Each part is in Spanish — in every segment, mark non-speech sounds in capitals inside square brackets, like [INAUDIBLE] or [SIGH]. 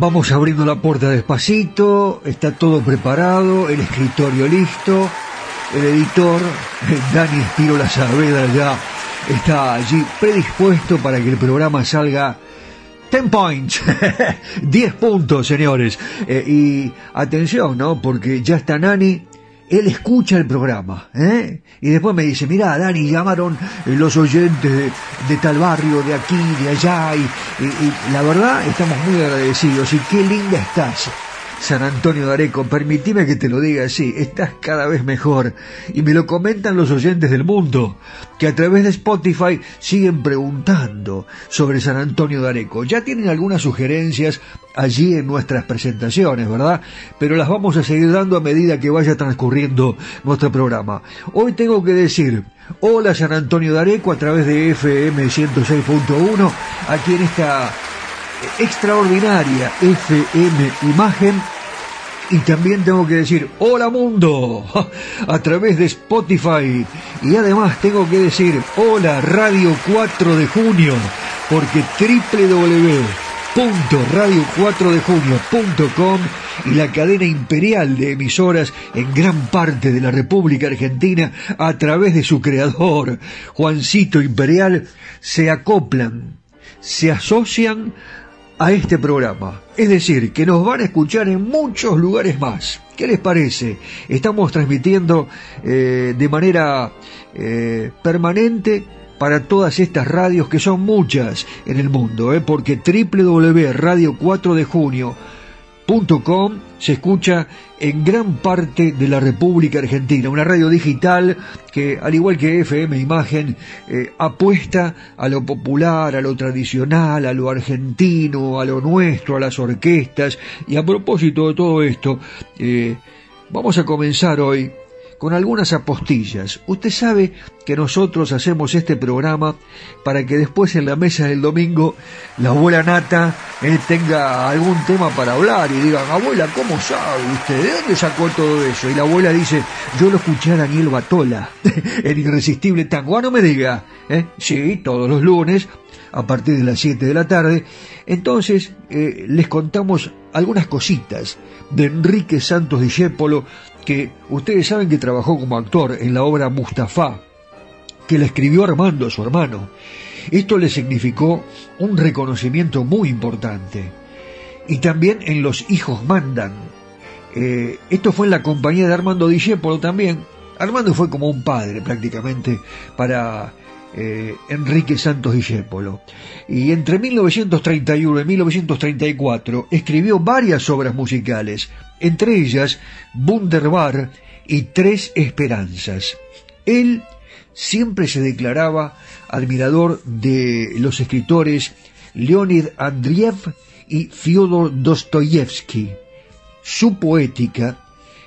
Vamos abriendo la puerta despacito, está todo preparado, el escritorio listo, el editor, Dani Espirola Saavedra ya está allí predispuesto para que el programa salga 10 points, [LAUGHS] 10 puntos, señores. Eh, y atención, ¿no? Porque ya está Nani él escucha el programa, ¿eh? Y después me dice, mira, Dani, llamaron los oyentes de, tal barrio, de aquí, de allá, y, y, la verdad estamos muy agradecidos, y qué linda estás. San Antonio de Areco, que te lo diga así, estás cada vez mejor. Y me lo comentan los oyentes del mundo, que a través de Spotify siguen preguntando sobre San Antonio de Areco. Ya tienen algunas sugerencias allí en nuestras presentaciones, ¿verdad? Pero las vamos a seguir dando a medida que vaya transcurriendo nuestro programa. Hoy tengo que decir, hola San Antonio de Areco a través de FM 106.1, aquí en esta extraordinaria FM Imagen. Y también tengo que decir, hola mundo, [LAUGHS] a través de Spotify. Y además tengo que decir, hola Radio 4 de junio, porque www.radio4dejunio.com y la cadena imperial de emisoras en gran parte de la República Argentina a través de su creador, Juancito Imperial, se acoplan, se asocian a este programa. Es decir, que nos van a escuchar en muchos lugares más. ¿Qué les parece? Estamos transmitiendo eh, de manera eh, permanente para todas estas radios que son muchas en el mundo, ¿eh? porque www.radio 4 de junio Com se escucha en gran parte de la República Argentina, una radio digital que, al igual que FM Imagen, eh, apuesta a lo popular, a lo tradicional, a lo argentino, a lo nuestro, a las orquestas. Y a propósito de todo esto, eh, vamos a comenzar hoy con algunas apostillas. Usted sabe que nosotros hacemos este programa para que después en la mesa del domingo la abuela Nata eh, tenga algún tema para hablar y digan, abuela, ¿cómo sabe usted? ¿De dónde sacó todo eso? Y la abuela dice, yo lo escuché a Daniel Batola, [LAUGHS] el irresistible tango. Ah, no me diga, ¿eh? Sí, todos los lunes, a partir de las 7 de la tarde. Entonces, eh, les contamos algunas cositas de Enrique Santos Discépolo, que ustedes saben que trabajó como actor en la obra Mustafa, que la escribió Armando su hermano. Esto le significó un reconocimiento muy importante. Y también en Los hijos mandan. Eh, esto fue en la compañía de Armando Discépolo también. Armando fue como un padre prácticamente para eh, Enrique Santos Discépolo. Y entre 1931 y 1934 escribió varias obras musicales, entre ellas Wunderbar y Tres Esperanzas. Él siempre se declaraba admirador de los escritores Leonid Andriev y Fyodor Dostoyevsky. Su poética,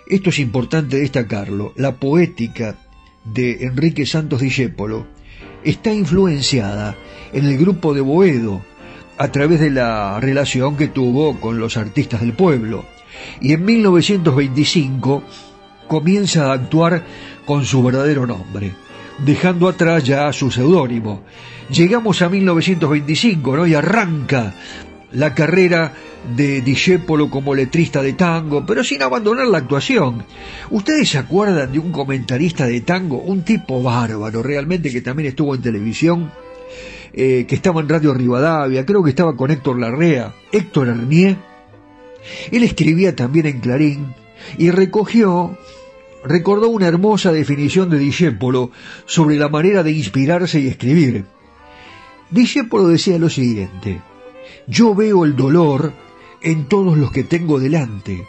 esto es importante destacarlo, la poética de Enrique Santos Discépolo está influenciada en el grupo de Boedo a través de la relación que tuvo con los artistas del pueblo y en 1925 comienza a actuar con su verdadero nombre, dejando atrás ya su seudónimo. Llegamos a 1925, ¿no? Y arranca la carrera de Discépolo como letrista de tango, pero sin abandonar la actuación. ¿Ustedes se acuerdan de un comentarista de tango, un tipo bárbaro realmente que también estuvo en televisión? Eh, que estaba en Radio Rivadavia, creo que estaba con Héctor Larrea, Héctor Arnier, él escribía también en Clarín y recogió, recordó una hermosa definición de Discépolo sobre la manera de inspirarse y escribir. Discépolo decía lo siguiente, yo veo el dolor en todos los que tengo delante,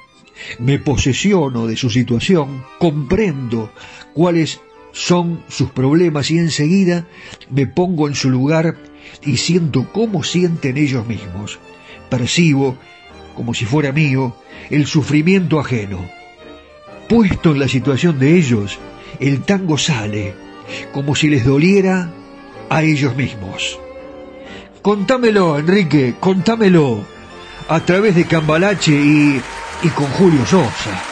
me posesiono de su situación, comprendo cuáles son sus problemas y enseguida me pongo en su lugar y siento cómo sienten ellos mismos. Percibo como si fuera mío, el sufrimiento ajeno. Puesto en la situación de ellos, el tango sale, como si les doliera a ellos mismos. Contámelo, Enrique, contámelo, a través de Cambalache y, y con Julio Sosa.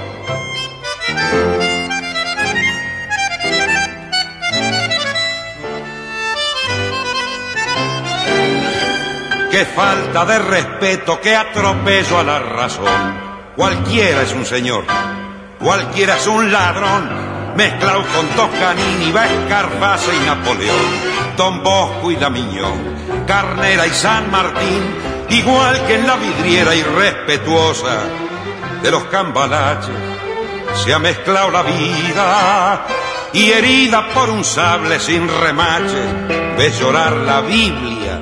Qué falta de respeto, qué atropello a la razón. Cualquiera es un señor, cualquiera es un ladrón, mezclado con Toscanini, va Escarface y Napoleón, Don Bosco y Damiñón, Carnera y San Martín, igual que en la vidriera irrespetuosa de los cambalaches, se ha mezclado la vida y herida por un sable sin remache, ves llorar la Biblia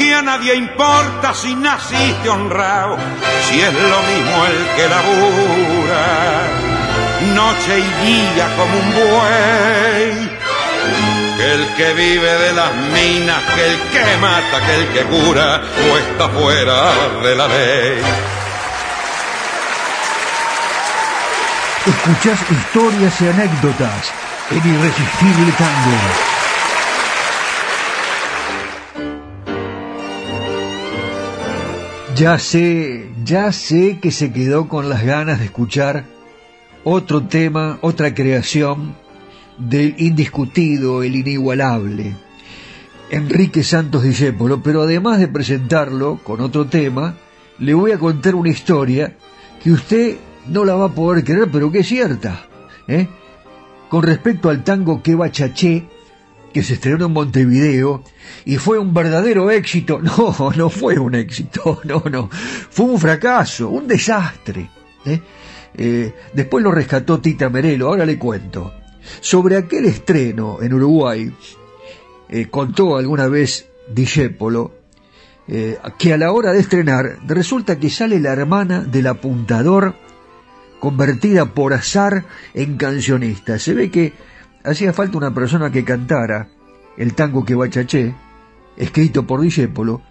Que a nadie importa si naciste honrado, si es lo mismo el que labura, noche y día como un buey que el que vive de las minas, que el que mata, que el que cura, o está fuera de la ley. Escuchás historias y anécdotas en Irresistible Tango. Ya sé, ya sé que se quedó con las ganas de escuchar otro tema, otra creación del indiscutido, el inigualable, Enrique Santos Discépolo, pero además de presentarlo con otro tema, le voy a contar una historia que usted no la va a poder creer, pero que es cierta. ¿eh? Con respecto al tango Que Chaché, que se estrenó en Montevideo y fue un verdadero éxito. [LAUGHS] No, no fue un éxito, [LAUGHS] no, no. Fue un fracaso, un desastre. ¿eh? Eh, después lo rescató Tita Merelo, ahora le cuento. Sobre aquel estreno en Uruguay, eh, contó alguna vez Discépolo eh, que a la hora de estrenar resulta que sale la hermana del apuntador convertida por azar en cancionista. Se ve que hacía falta una persona que cantara el tango que bachaché, escrito por Discépolo,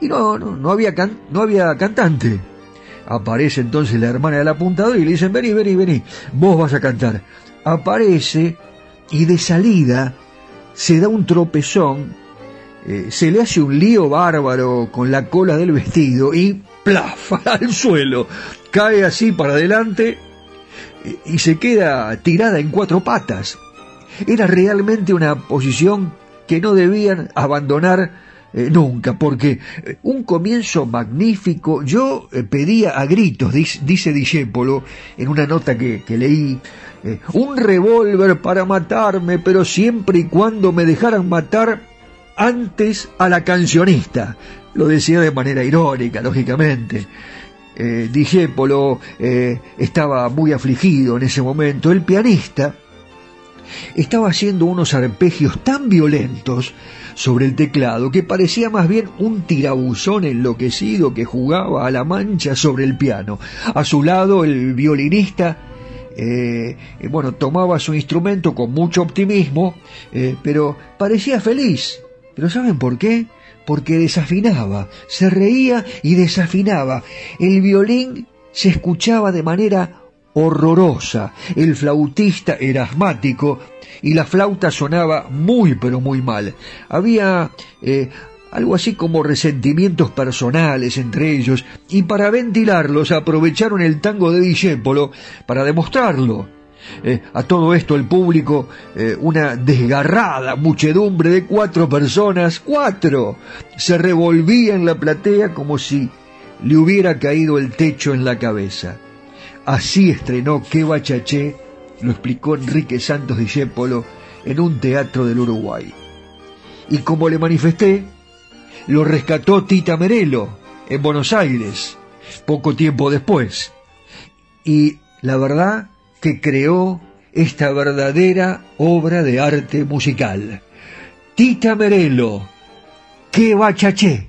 y no, no, no, había no había cantante. Aparece entonces la hermana del apuntador y le dicen, vení, vení, vení, vos vas a cantar aparece y de salida se da un tropezón, eh, se le hace un lío bárbaro con la cola del vestido y ¡plaf! [LAUGHS] al suelo, cae así para adelante eh, y se queda tirada en cuatro patas. Era realmente una posición que no debían abandonar eh, nunca, porque un comienzo magnífico, yo pedía a gritos, dice, dice Discépolo en una nota que, que leí, eh, un revólver para matarme, pero siempre y cuando me dejaran matar antes a la cancionista. Lo decía de manera irónica, lógicamente. Eh, Dijépolo eh, estaba muy afligido en ese momento. El pianista estaba haciendo unos arpegios tan violentos sobre el teclado que parecía más bien un tirabuzón enloquecido que jugaba a la mancha sobre el piano. A su lado el violinista eh, eh, bueno, tomaba su instrumento con mucho optimismo, eh, pero parecía feliz. ¿Pero saben por qué? porque desafinaba, se reía y desafinaba. El violín se escuchaba de manera horrorosa, el flautista era asmático y la flauta sonaba muy pero muy mal. Había eh, algo así como resentimientos personales entre ellos, y para ventilarlos aprovecharon el tango de Discépolo para demostrarlo. Eh, a todo esto el público, eh, una desgarrada muchedumbre de cuatro personas, cuatro, se revolvía en la platea como si le hubiera caído el techo en la cabeza. Así estrenó Que Bachaché, lo explicó Enrique Santos Discépolo en un teatro del Uruguay. Y como le manifesté, lo rescató Tita Merelo en Buenos Aires, poco tiempo después. Y la verdad que creó esta verdadera obra de arte musical. Tita Merelo, que bachaché.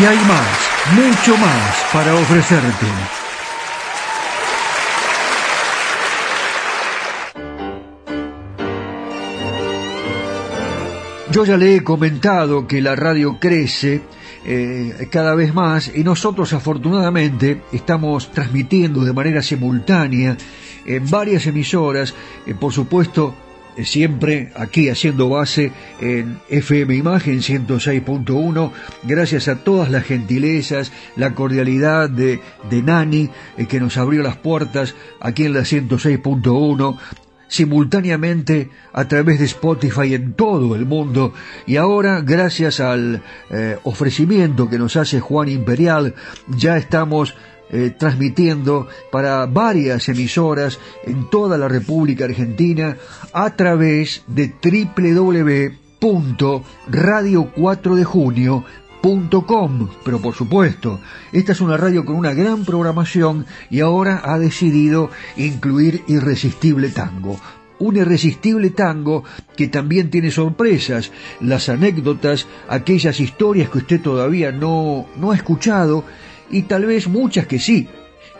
Y hay más, mucho más para ofrecerte. Yo ya le he comentado que la radio crece eh, cada vez más y nosotros afortunadamente estamos transmitiendo de manera simultánea en varias emisoras, eh, por supuesto siempre aquí haciendo base en FM Imagen 106.1, gracias a todas las gentilezas, la cordialidad de, de Nani, que nos abrió las puertas aquí en la 106.1, simultáneamente a través de Spotify en todo el mundo. Y ahora gracias al eh, ofrecimiento que nos hace Juan Imperial ya estamos eh, transmitiendo para varias emisoras en toda la República Argentina a través de www.radio 4 de junio Com, pero por supuesto, esta es una radio con una gran programación y ahora ha decidido incluir Irresistible Tango. Un irresistible tango que también tiene sorpresas, las anécdotas, aquellas historias que usted todavía no, no ha escuchado y tal vez muchas que sí,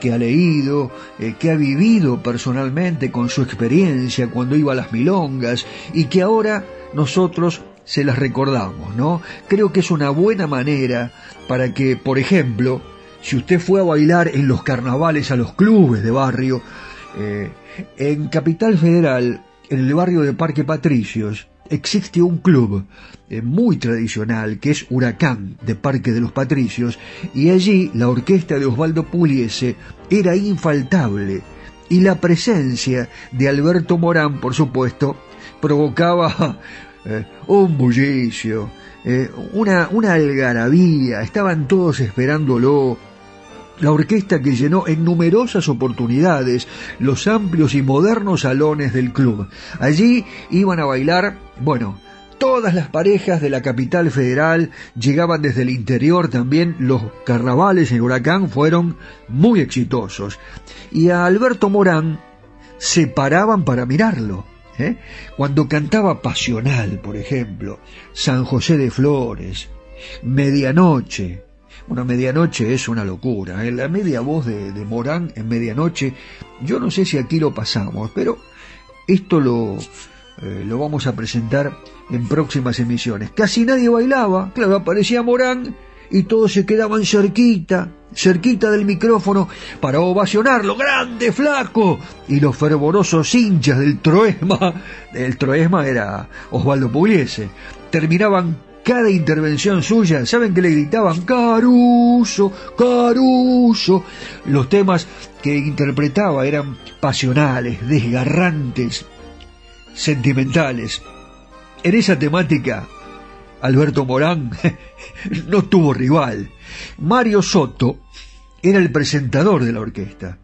que ha leído, eh, que ha vivido personalmente con su experiencia cuando iba a las milongas y que ahora nosotros se las recordamos, ¿no? Creo que es una buena manera para que, por ejemplo, si usted fue a bailar en los carnavales a los clubes de barrio, eh, en Capital Federal, en el barrio de Parque Patricios, existe un club eh, muy tradicional que es Huracán de Parque de los Patricios y allí la orquesta de Osvaldo Pugliese era infaltable y la presencia de Alberto Morán, por supuesto, provocaba [LAUGHS] eh, un bullicio, eh, una, una algarabía, estaban todos esperándolo, la orquesta que llenó en numerosas oportunidades los amplios y modernos salones del club. Allí iban a bailar, bueno, todas las parejas de la capital federal llegaban desde el interior también. Los carnavales en Huracán fueron muy exitosos. Y a Alberto Morán se paraban para mirarlo. ¿eh? Cuando cantaba Pasional, por ejemplo, San José de Flores, Medianoche, bueno, medianoche es una locura. ¿eh? La media voz de, Morán en medianoche, yo no sé si aquí lo pasamos, pero esto lo, eh, lo vamos a presentar en próximas emisiones. Casi nadie bailaba, claro, aparecía Morán y todos se quedaban cerquita, cerquita del micrófono para ovacionarlo, grande, flaco. Y los fervorosos hinchas del Troesma, el Troesma era Osvaldo Pugliese, terminaban cada intervención suya, ¿saben que le gritaban? Caruso, Caruso. Los temas que interpretaba eran pasionales, desgarrantes, sentimentales. En esa temática, Alberto Morán [LAUGHS] no tuvo rival. Mario Soto era el presentador de la orquesta.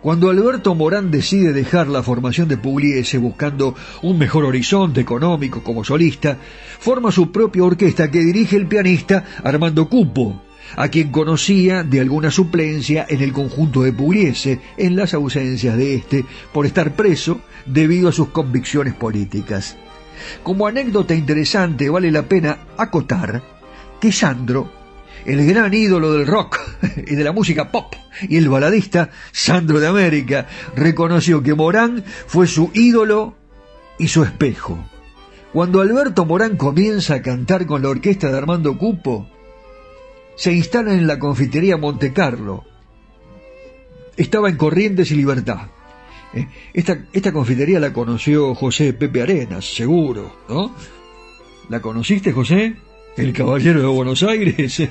Cuando Alberto Morán decide dejar la formación de Pugliese buscando un mejor horizonte económico como solista, forma su propia orquesta que dirige el pianista Armando Cupo, a quien conocía de alguna suplencia en el conjunto de Pugliese en las ausencias de este por estar preso debido a sus convicciones políticas. Como anécdota interesante vale la pena acotar que Sandro el gran ídolo del rock [LAUGHS] y de la música pop y el baladista Sandro de América reconoció que Morán fue su ídolo y su espejo. Cuando Alberto Morán comienza a cantar con la orquesta de Armando Cupo, se instala en la confitería Monte Carlo. Estaba en Corrientes y Libertad. Eh, esta, esta confitería la conoció José Pepe Arenas, seguro, ¿no? ¿La conociste, José? el caballero de Buenos Aires,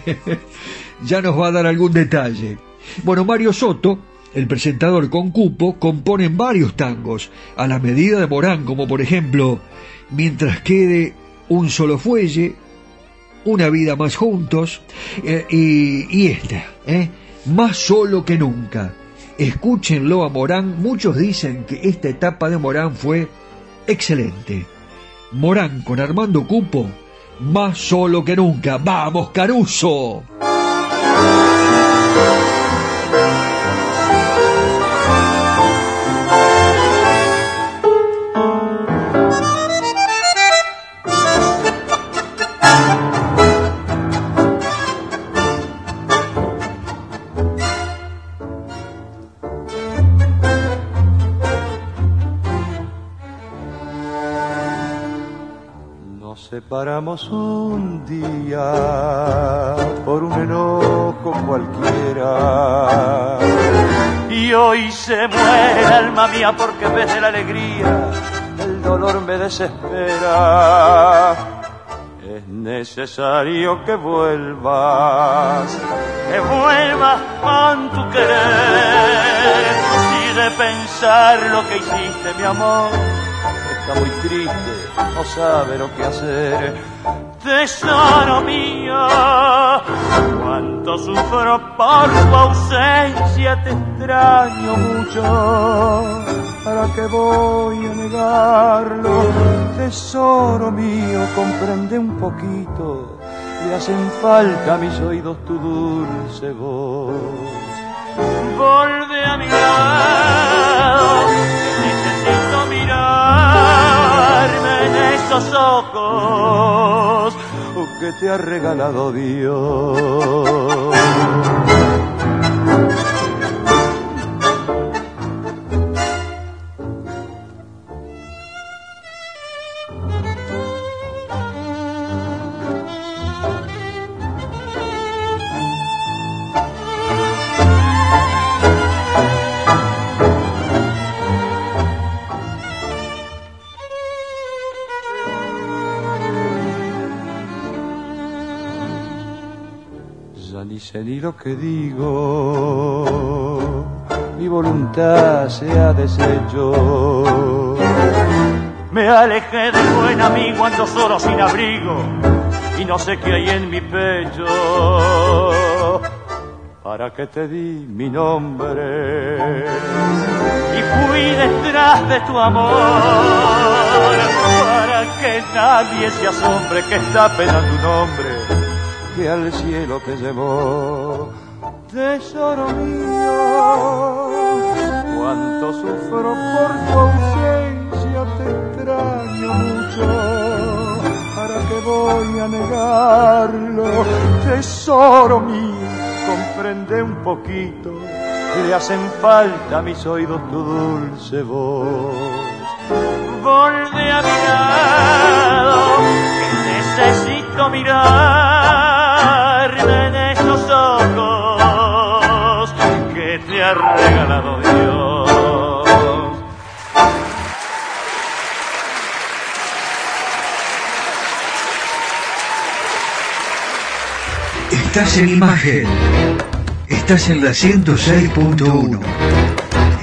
[LAUGHS] ya nos va a dar algún detalle. Bueno, Mario Soto, el presentador con cupo, componen varios tangos, a la medida de Morán, como por ejemplo, Mientras quede un solo fuelle, Una vida más juntos, eh, y, y, esta, ¿eh? Más solo que nunca. Escúchenlo a Morán, muchos dicen que esta etapa de Morán fue excelente. Morán con Armando Cupo más solo que nunca. ¡Vamos, Caruso! Separamos un día por un enojo cualquiera. Y hoy se muere alma mía porque en vez de la alegría el dolor me desespera. Es necesario que vuelvas, que vuelvas con tu querer. Y de pensar lo que hiciste, mi amor, está muy triste no sabe lo que hacer. Tesoro mío, cuánto sufro por tu ausencia, te extraño mucho. ¿Para qué voy a negarlo? Tesoro mío, comprende un poquito, le hacen falta mis oídos tu dulce voz. Volve a mi lado, esos ojos que te ha regalado Dios. Sé ni lo que digo, mi voluntad se ha deshecho. Me alejé del buen amigo, ando solo sin abrigo y no sé qué hay en mi pecho. Para que te di mi nombre y fui detrás de tu amor para que nadie se asombre que está penando un hombre que al cielo te llevó. Tesoro mío, cuánto sufro por tu ausencia, te extraño mucho. ¿Para qué voy a negarlo? Tesoro mío, comprende un poquito le hacen falta a mis oídos tu dulce voz. Volve a mi lado, que necesito mirar ha regalado Dios. Estás en imagen. Estás en la 106.1.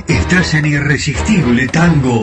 Estás en Irresistible Tango.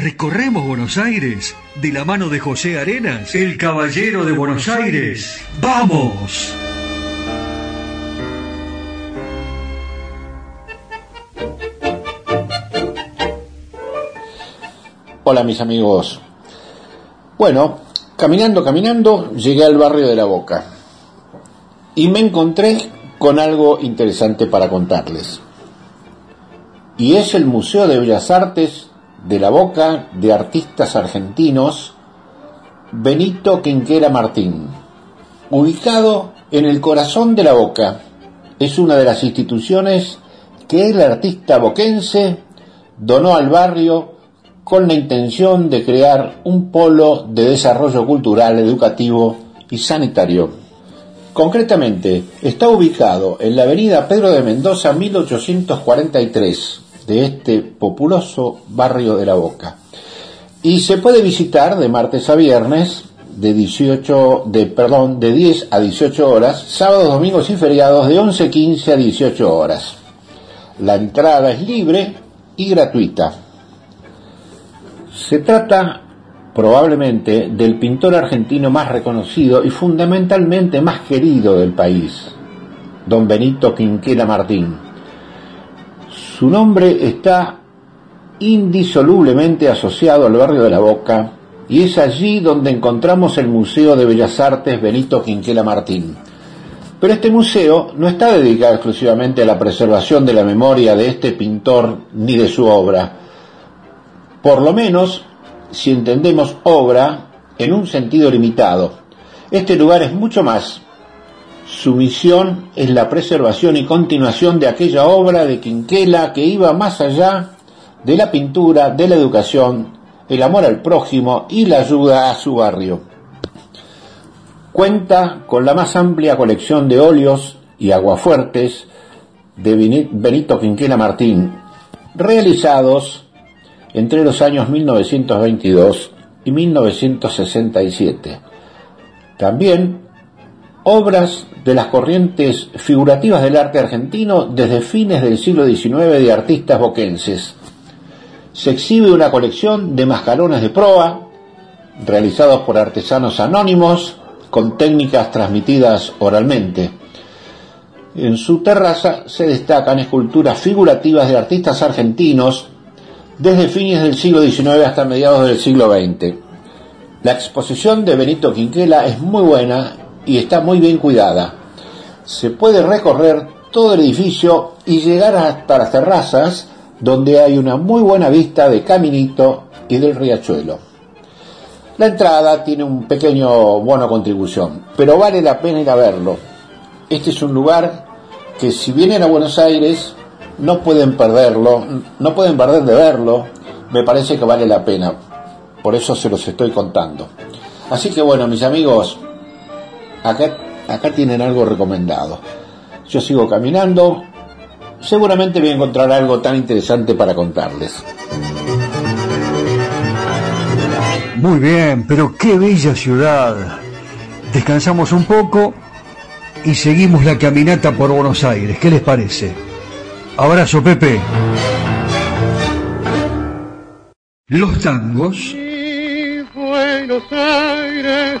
recorremos Buenos Aires de la mano de José Arenas, el caballero de Buenos Aires. ¡Vamos! Hola mis amigos. Bueno, caminando, caminando, llegué al barrio de La Boca y me encontré con algo interesante para contarles. Y es el Museo de Bellas Artes de La Boca de artistas argentinos Benito Quinquera Martín, ubicado en el corazón de La Boca. Es una de las instituciones que el artista boquense donó al barrio con la intención de crear un polo de desarrollo cultural, educativo y sanitario. Concretamente, está ubicado en la avenida Pedro de Mendoza 1843 de este populoso barrio de La Boca. Y se puede visitar de martes a viernes de 18 de perdón, de 10 a 18 horas, sábados, domingos y feriados de 11:15 a 18 horas. La entrada es libre y gratuita. Se trata probablemente del pintor argentino más reconocido y fundamentalmente más querido del país, don Benito Quinquela Martín. Su nombre está indisolublemente asociado al barrio de La Boca y es allí donde encontramos el Museo de Bellas Artes Benito Quinquela Martín. Pero este museo no está dedicado exclusivamente a la preservación de la memoria de este pintor ni de su obra, por lo menos si entendemos obra en un sentido limitado. Este lugar es mucho más. Su misión es la preservación y continuación de aquella obra de Quinquela que iba más allá de la pintura, de la educación, el amor al prójimo y la ayuda a su barrio. Cuenta con la más amplia colección de óleos y aguafuertes de Benito Quinquela Martín, realizados entre los años 1922 y 1967. También obras de las corrientes figurativas del arte argentino desde fines del siglo XIX de artistas boquenses. Se exhibe una colección de mascarones de proa, realizados por artesanos anónimos, con técnicas transmitidas oralmente. En su terraza se destacan esculturas figurativas de artistas argentinos desde fines del siglo XIX hasta mediados del siglo XX. La exposición de Benito Quinquela es muy buena y está muy bien cuidada. Se puede recorrer todo el edificio y llegar hasta las terrazas donde hay una muy buena vista de Caminito y del riachuelo. La entrada tiene un pequeño bono contribución, pero vale la pena ir a verlo. Este es un lugar que si vienen a Buenos Aires no pueden perderlo, no pueden perder de verlo, me parece que vale la pena. Por eso se los estoy contando. Así que bueno, mis amigos, acá, acá tienen algo recomendado. Yo sigo caminando, seguramente voy a encontrar algo tan interesante para contarles. Muy bien, pero qué bella ciudad. Descansamos un poco y seguimos la caminata por Buenos Aires. ¿Qué les parece? Abrazo, Pepe. Los tangos. Buenos Aires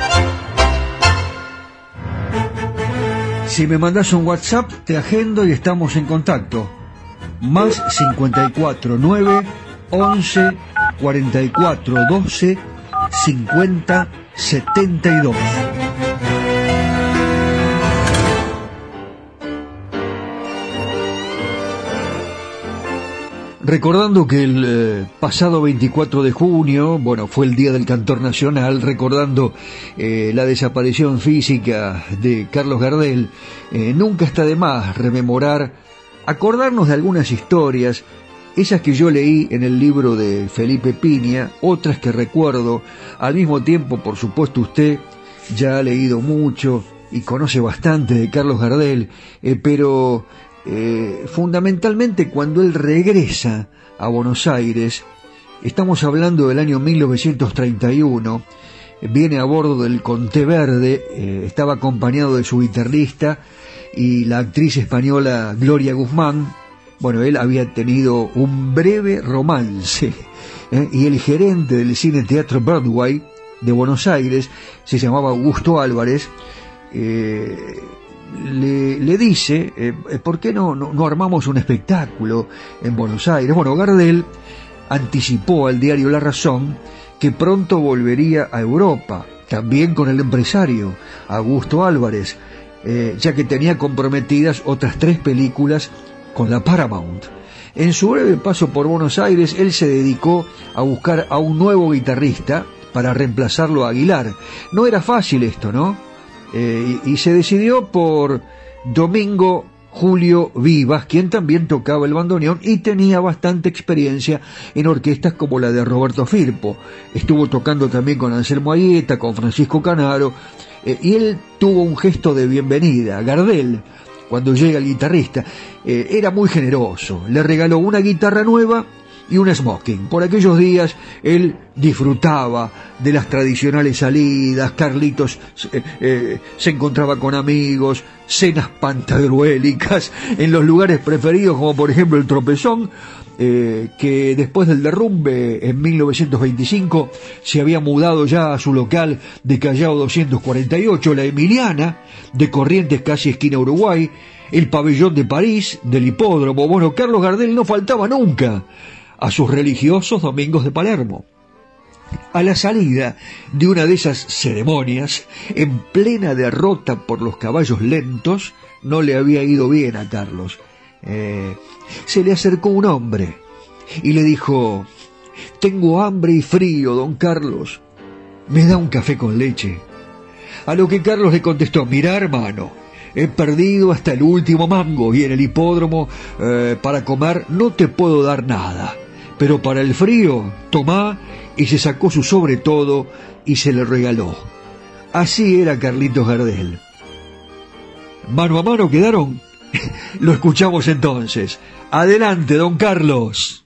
Si me mandas un WhatsApp, te agendo y estamos en contacto. Más 54 9 11 44 12 50 72. Recordando que el eh, pasado 24 de junio, bueno, fue el Día del Cantor Nacional, recordando eh, la desaparición física de Carlos Gardel, eh, nunca está de más rememorar, acordarnos de algunas historias, esas que yo leí en el libro de Felipe Piña, otras que recuerdo, al mismo tiempo, por supuesto, usted ya ha leído mucho y conoce bastante de Carlos Gardel, pero eh, fundamentalmente cuando él regresa a Buenos Aires, estamos hablando del año 1931, viene a bordo del Conté Verde, eh, estaba acompañado de su guitarrista y la actriz española Gloria Guzmán. Bueno, él había tenido un breve romance [LAUGHS] eh, y el gerente del cine teatro Broadway de Buenos Aires se llamaba Augusto Álvarez le, dice, eh, eh, ¿por qué no, no, armamos un espectáculo en Buenos Aires? Bueno, Gardel anticipó al diario La Razón que pronto volvería a Europa, también con el empresario Augusto Álvarez, eh, ya que tenía comprometidas otras tres películas con la Paramount. En su breve paso por Buenos Aires, él se dedicó a buscar a un nuevo guitarrista para reemplazarlo a Aguilar. No era fácil esto, ¿no? Eh, y, se decidió por Domingo Julio Vivas, quien también tocaba el bandoneón y tenía bastante experiencia en orquestas como la de Roberto Firpo. Estuvo tocando también con Anselmo Ayeta, con Francisco Canaro, eh, y él tuvo un gesto de bienvenida. Gardel, cuando llega el guitarrista, eh, era muy generoso. Le regaló una guitarra nueva y un smoking. Por aquellos días él disfrutaba de las tradicionales salidas, Carlitos eh, eh, se encontraba con amigos, cenas pantagruélicas en los lugares preferidos como por ejemplo el Tropezón, eh, que después del derrumbe en 1925 se había mudado ya a su local de Callao 248, la Emiliana, de Corrientes casi esquina Uruguay, el pabellón de París, del hipódromo. Bueno, Carlos Gardel no faltaba nunca a sus religiosos domingos de Palermo. A la salida de una de esas ceremonias, en plena derrota por los caballos lentos, no le había ido bien a Carlos. Eh, se le acercó un hombre y le dijo, Tengo hambre y frío, don Carlos. ¿Me da un café con leche? A lo que Carlos le contestó, mira hermano, he perdido hasta el último mango y en el hipódromo eh, para comer no te puedo dar nada pero para el frío, tomá y se sacó su sobre todo y se le regaló. Así era Carlitos Gardel. Mano a mano quedaron. [LAUGHS] Lo escuchamos entonces. Adelante, don Carlos.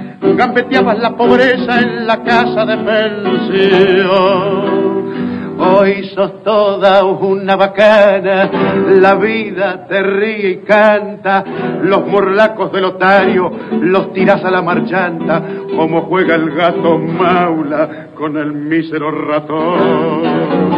gambeteabas la pobreza en la casa de pensión. Hoy sos toda una bacana, la vida te ríe y canta, los morlacos del otario los tiras a la marchanta, como juega el gato maula con el mísero ratón.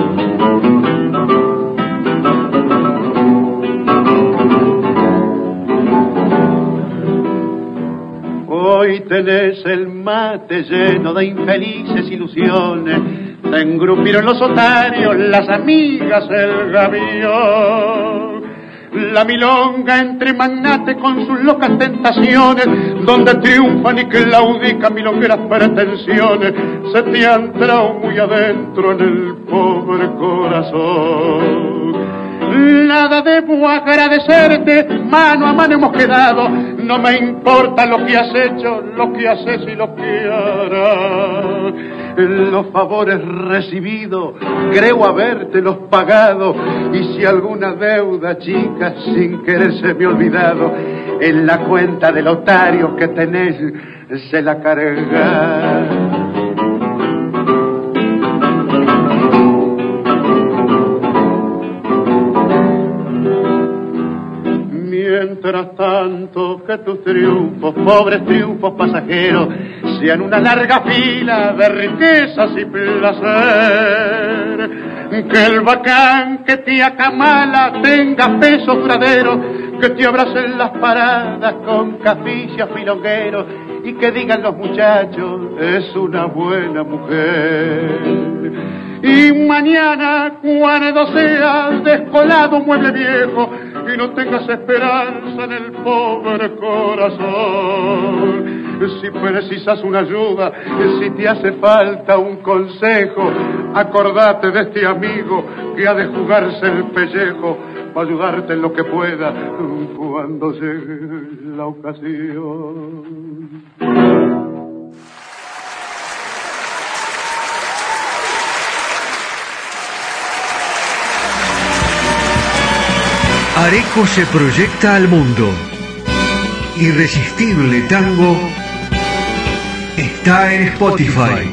Hoy tenés el mate lleno de infelices ilusiones. Te engrupieron los otarios, las amigas, el gavión. La milonga entre magnates con sus locas tentaciones, donde triunfan y claudican milongueras pretensiones, se te han muy adentro en el pobre corazón. Nada debo agradecerte, mano a mano hemos quedado. No me importa lo que has hecho, lo que haces y lo que harás. Los favores recibidos, creo haberte los pagado. Y si alguna deuda, chica, sin querer se me olvidado, en la cuenta del otario que tenés, se la carga. Mientras tanto que tus triunfos, pobres triunfos pasajeros, sean una larga fila de riquezas y placer. Que el bacán que te acamala tenga peso duradero, que te abracen las paradas con caficias filongueros y que digan los muchachos, es una buena mujer. Y mañana, cuando seas descolado mueble viejo y no tengas esperanza en el pobre corazón, si precisas una ayuda, si te hace falta un consejo, acordate de este amigo que ha de jugarse el pellejo para ayudarte en lo que pueda cuando llegue la ocasión. Areco se proyecta al mundo. Irresistible Tango está en Spotify.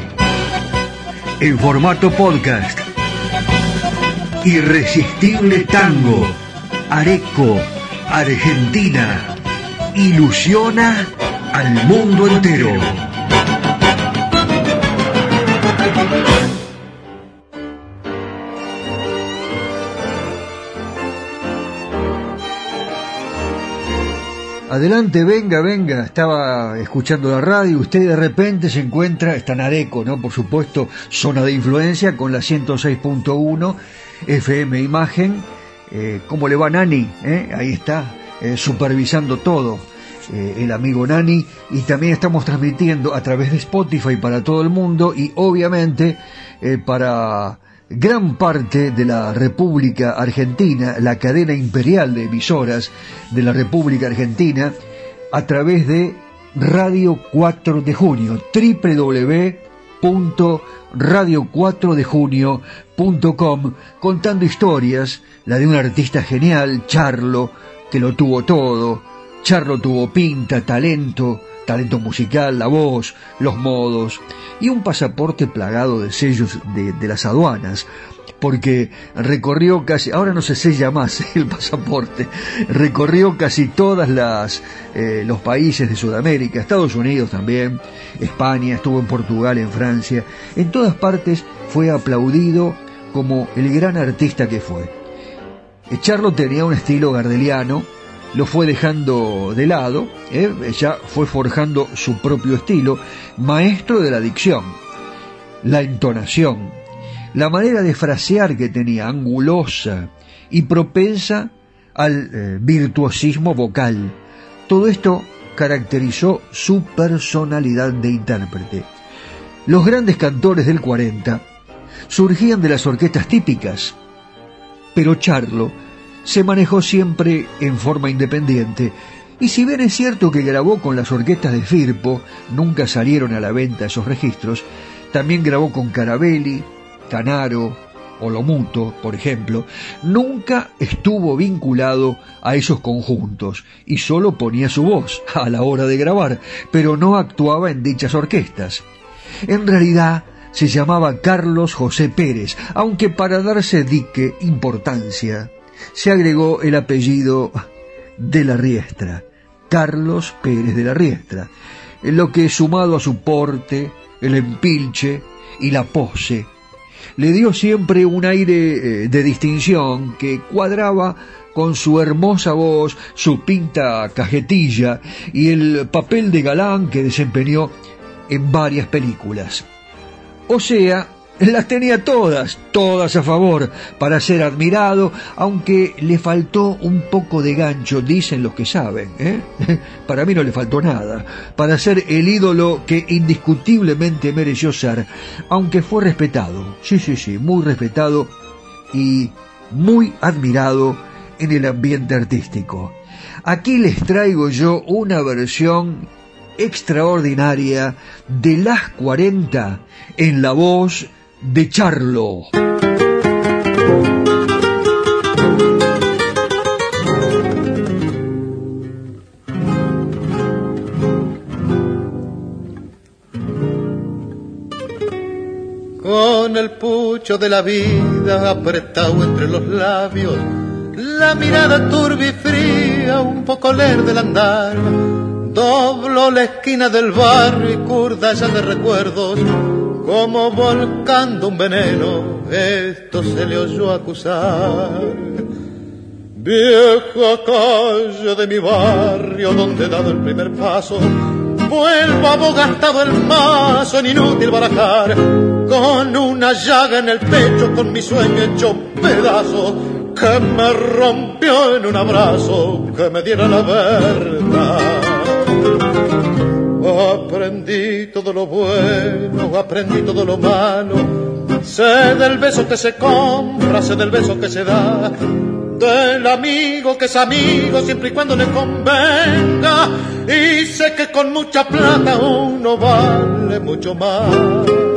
En formato podcast. Irresistible Tango. Areco, Argentina. Ilusiona al mundo entero. Adelante, venga, venga. Estaba escuchando la radio. Usted de repente se encuentra, está en Areco, ¿no? Por supuesto, zona de influencia con la 106.1 FM Imagen. Eh, ¿Cómo le va Nani? ¿Eh? Ahí está, eh, supervisando todo. El amigo Nani. Y también estamos transmitiendo a través de Spotify para todo el mundo y obviamente para gran parte de la República Argentina, la cadena imperial de emisoras de la República Argentina, a través de Radio 4 de Junio, www.radio4dejunio.com, contando historias, la de un artista genial, Charlo, que lo tuvo todo, Charlo tuvo pinta, talento, talento musical, la voz, los modos y un pasaporte plagado de sellos de, las aduanas, porque recorrió casi, ahora no se sella más [LAUGHS] el pasaporte, recorrió casi todas las eh, los países de Sudamérica, Estados Unidos también, España, estuvo en Portugal, en Francia, en todas partes fue aplaudido como el gran artista que fue. Charlo tenía un estilo gardeliano, lo fue dejando de lado, ¿eh? ya fue forjando su propio estilo, maestro de la dicción, la entonación, la manera de frasear que tenía, angulosa y propensa al eh, virtuosismo vocal. Todo esto caracterizó su personalidad de intérprete. Los grandes cantores del 40 surgían de las orquestas típicas, pero Charlo se manejó siempre en forma independiente, y si bien es cierto que grabó con las orquestas de Firpo, nunca salieron a la venta esos registros, también grabó con Carabelli, Canaro o Lomuto, por ejemplo, nunca estuvo vinculado a esos conjuntos y solo ponía su voz a la hora de grabar, pero no actuaba en dichas orquestas. En realidad, se llamaba Carlos José Pérez, aunque para darse dique importancia, se agregó el apellido de la Riestra, Carlos Pérez de la Riestra, lo que sumado a su porte, el empilche y la pose, le dio siempre un aire eh, de distinción que cuadraba con su hermosa voz, su pinta cajetilla y el papel de galán que desempeñó en varias películas. O sea, Las tenía todas, todas a favor, para ser admirado, aunque le faltó un poco de gancho, dicen los que saben. ¿eh? [LAUGHS] Para mí no le faltó nada, para ser el ídolo que indiscutiblemente mereció ser, aunque fue respetado, sí, sí, sí, muy respetado y muy admirado en el ambiente artístico. Aquí les traigo yo una versión extraordinaria de las 40 en la voz de Charlo. Con el pucho de la vida apretado entre los labios, la mirada turbia y fría, un poco leer del andar. Doblo la esquina del barrio y curda ya de recuerdos, como volcando un veneno, esto se le oyó acusar. Vieja calle de mi barrio donde he dado el primer paso, vuelvo abogantado el mazo en inútil barajar, con una llaga en el pecho, con mi sueño hecho pedazo, que me rompió en un abrazo, que me diera la verdad. Aprendí todo lo bueno, aprendí todo lo malo, sé del beso que se compra, sé del beso que se da, del amigo que es amigo siempre y cuando le convenga, y sé que con mucha plata uno vale mucho más.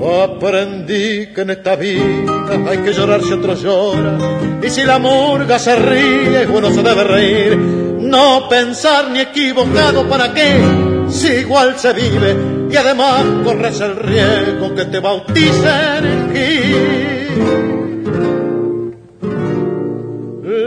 Aprendí que en esta vida hay que llorar si otro llora, y si la murga se ríe, uno se debe reír, no pensar ni equivocado para qué, si igual se vive, y además corres el riesgo que te bauticen en Gil.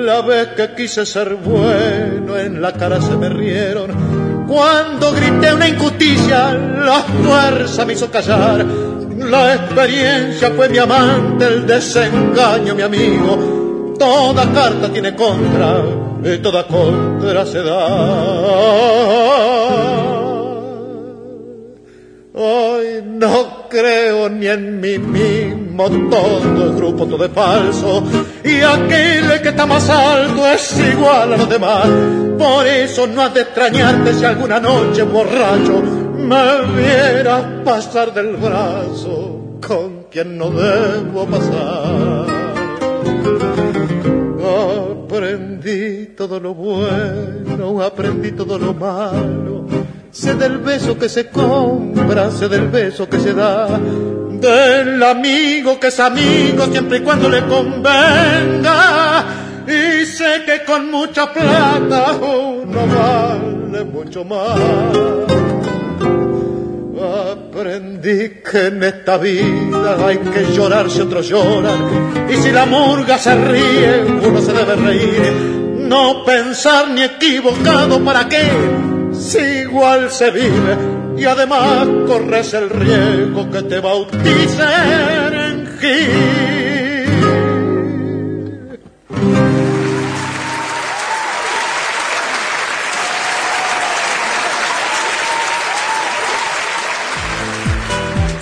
La vez que quise ser bueno, en la cara se me rieron. Cuando grité una injusticia, la fuerza me hizo callar. La experiencia fue mi amante, el desengaño mi amigo. Toda carta tiene contra, y toda contra se da. Hoy no creo ni en mí mismo, todo el grupo todo es falso y aquel que está más alto es igual a los demás. Por eso no has de extrañarte si alguna noche borracho me vieras pasar del brazo con quien no debo pasar. Aprendí todo lo bueno, aprendí todo lo malo. Sé del beso que se compra, sé del beso que se da. Del amigo que es amigo siempre y cuando le convenga. Y sé que con mucha plata uno vale mucho más. Aprendí que en esta vida hay que llorar si otros lloran. Y si la murga se ríe, uno se debe reír. No pensar ni equivocado para qué, si igual se vive. Y además corres el riesgo que te bauticen en Gil.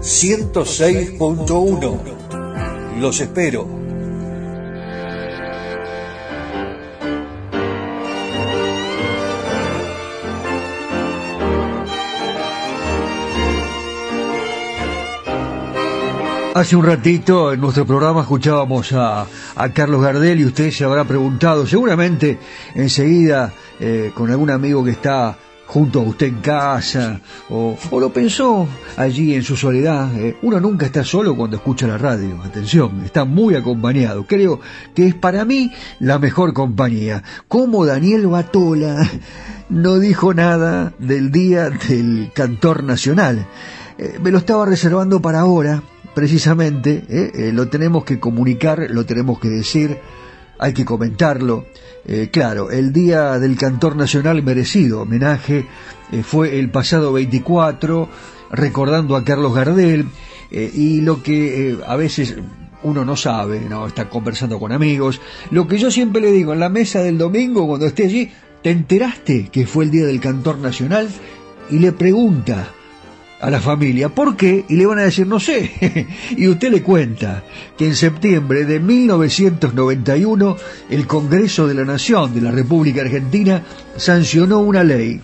106.1. Los espero. Hace un ratito en nuestro programa escuchábamos a, a Carlos Gardel y usted se habrá preguntado, seguramente enseguida eh, con algún amigo que está junto a usted en casa, o, o lo pensó allí en su soledad. eh. Uno nunca está solo cuando escucha la radio, atención, está muy acompañado. Creo que es para mí la mejor compañía. Como Daniel Batola no dijo nada del Día del Cantor Nacional. Eh, me lo estaba reservando para ahora, precisamente, ¿eh? Lo tenemos que comunicar, lo tenemos que decir, hay que comentarlo. Eh, claro, el Día del Cantor Nacional merecido homenaje fue el pasado 24, recordando a Carlos Gardel, y lo que a veces uno no sabe, no está conversando con amigos. Lo que yo siempre le digo en la mesa del domingo, cuando esté allí, ¿te enteraste que fue el Día del Cantor Nacional? Y le pregunta, a la familia. ¿Por qué? Y le van a decir, no sé. [LAUGHS] y usted le cuenta que en septiembre de 1991 el Congreso de la Nación de la República Argentina sancionó una ley.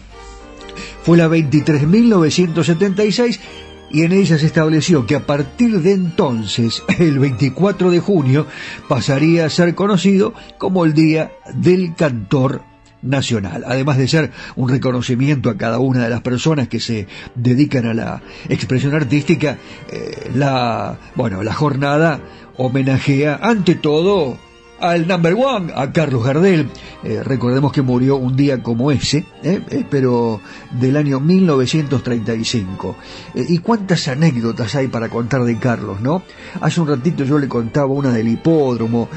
Fue la 23.976 y en ella se estableció que a partir de entonces, [LAUGHS] el 24 de junio, pasaría a ser conocido como el Día del Cantor nacional, además de ser un reconocimiento a cada una de las personas que se dedican a la expresión artística, eh, la, bueno, la jornada homenajea ante todo al number one, a Carlos Gardel. Eh, recordemos que murió un día como ese, eh, eh pero del año 1935. Eh, y cuántas anécdotas hay para contar de Carlos, ¿no? Hace un ratito yo le contaba una del hipódromo,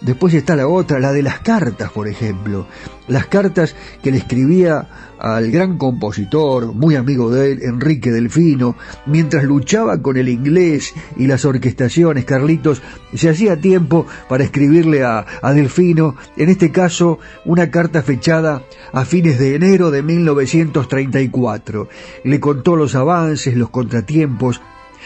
después está la otra, la de las cartas, por ejemplo. Las cartas que le escribía al gran compositor, muy amigo de él, Enrique Delfino, mientras luchaba con el inglés y las orquestaciones, Carlitos, se hacía tiempo para escribirle a, a Delfino, en este caso, una carta fechada a fines de enero de 1934. Le contó los avances, los contratiempos,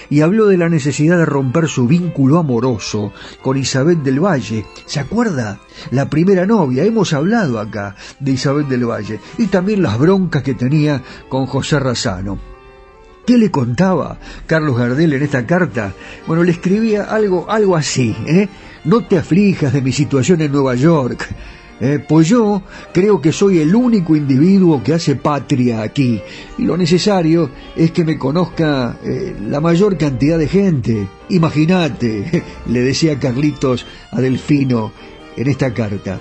y habló de la necesidad de romper su vínculo amoroso con Isabel del Valle. ¿Se acuerda? La primera novia, hemos hablado acá de Isabel del Valle, y también las broncas que tenía con José Razano. ¿Qué le contaba Carlos Gardel en esta carta? Bueno, le escribía algo, algo así, ¿eh? No te aflijas de mi situación en Nueva York. Eh, pues yo creo que soy el único individuo que hace patria aquí y lo necesario es que me conozca eh, la mayor cantidad de gente. Imagínate, [LAUGHS] le decía Carlitos a Delfino en esta carta.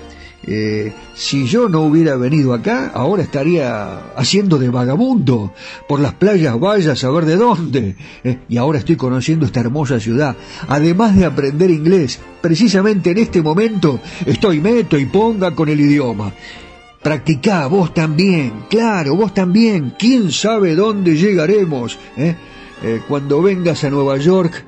Eh, si yo no hubiera venido acá, ahora estaría haciendo de vagabundo por las playas, vaya a saber de dónde. Eh, y ahora estoy conociendo esta hermosa ciudad. Además de aprender inglés, precisamente en este momento estoy meto y ponga con el idioma. Practicá, vos también, claro, vos también. ¿Quién sabe dónde llegaremos? Eh? cuando vengas a Nueva York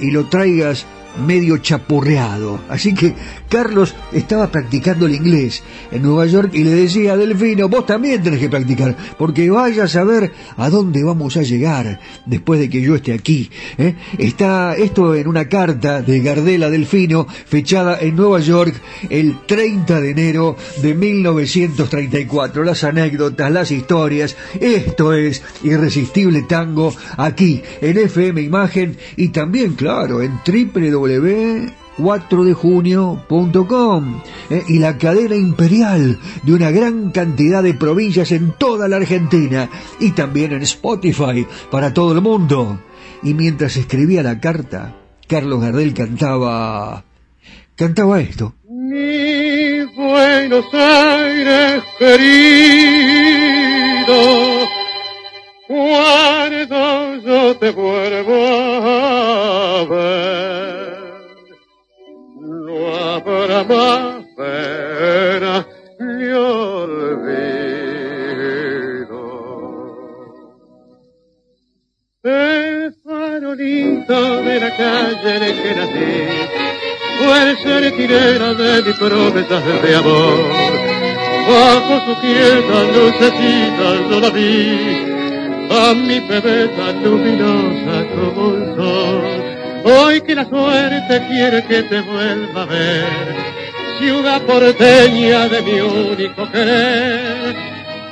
y lo traigas medio chapurreado. Así que Carlos estaba practicando el inglés en Nueva York y le decía a Delfino, vos también tenés que practicar, porque vaya a saber a dónde vamos a llegar después de que yo esté aquí. ¿eh? Está esto en una carta de Gardela Delfino, fechada en Nueva York el 30 de enero de 1934. Las anécdotas, las historias, esto es Irresistible Tango aquí en FM Imagen y también, claro, en www 4dejunio.com eh, y la cadena imperial de una gran cantidad de provincias en toda la Argentina y también en Spotify para todo el mundo. Y mientras escribía la carta, Carlos Gardel cantaba... cantaba esto. Mi Buenos Aires querido, cuando te vuelvo habrá más pena ni olvido. El farolito de la calle en el que nací fue el sertinera de mis promesas de amor. Bajo su quieta lucecita yo la vi, a mi bebé tan luminosa como el sol Hoy que la suerte quiere que te vuelva a ver, ciudad porteña de mi único querer,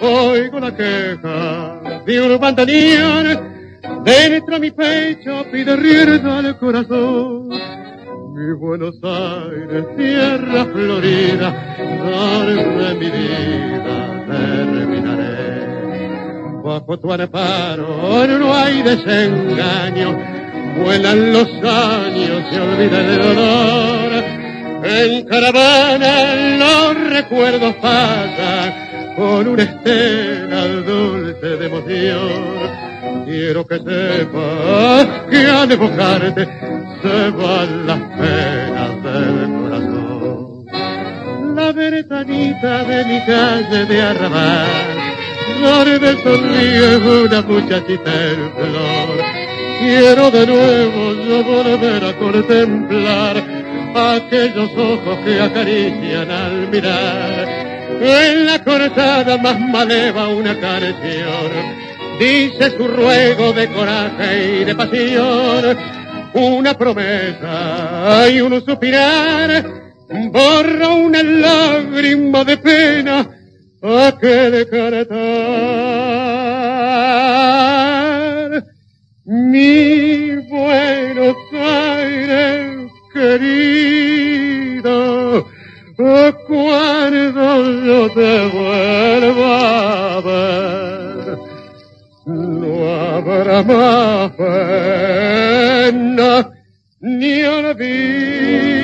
oigo la queja de un bandoneón, dentro de mi pecho pide rienda al corazón. Mi Buenos Aires, tierra florida, darme mi vida terminaré. Bajo tu amparo no hay desengaño, vuelan los años, se olvida el dolor. En caravana los recuerdos pasan con una estela dulce de emoción. quiero que sepas que al evocarte se van las penas del corazón. La ventanita de mi calle de arrabal, donde sonríe una muchachita en flor. Quiero de nuevo yo volver a contemplar aquellos ojos que acarician al mirar. En la cortada más maleva una canción dice su ruego de coraje y de pasión, una promesa y un suspirar, borra una lágrima de pena aquel cantar. Mi Buenos Aires querido, cuando yo te vuelva a ver, no habrá más pena ni olvido.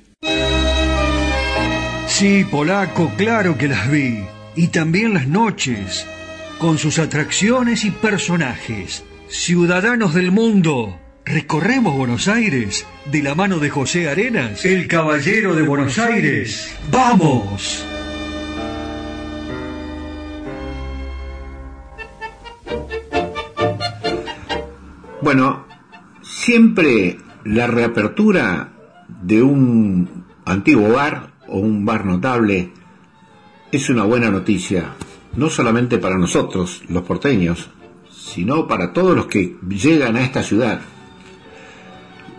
Sí, polaco, claro que las vi. Y también las noches, con sus atracciones y personajes. Ciudadanos del mundo, recorremos Buenos Aires de la mano de José Arenas, el caballero de Buenos Aires. ¡Vamos! Bueno, siempre la reapertura de un antiguo bar o un bar notable es una buena noticia, no solamente para nosotros, los porteños, sino para todos los que llegan a esta ciudad.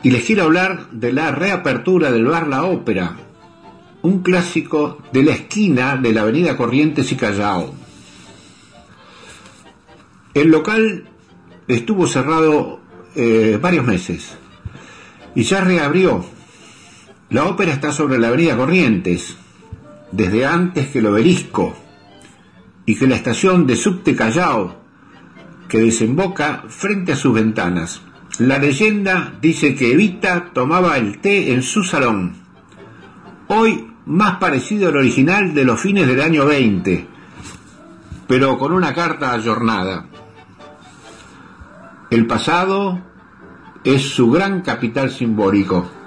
Y les quiero hablar de la reapertura del bar La Ópera, un clásico de la esquina de la avenida Corrientes y Callao. El local estuvo cerrado eh, varios meses y ya reabrió. La ópera está sobre la avenida Corrientes, desde antes que el obelisco y que la estación de subte Callao, que desemboca frente a sus ventanas. La leyenda dice que Evita tomaba el té en su salón, hoy más parecido al original de los fines del año 20, pero con una carta ayornada. El pasado es su gran capital simbólico.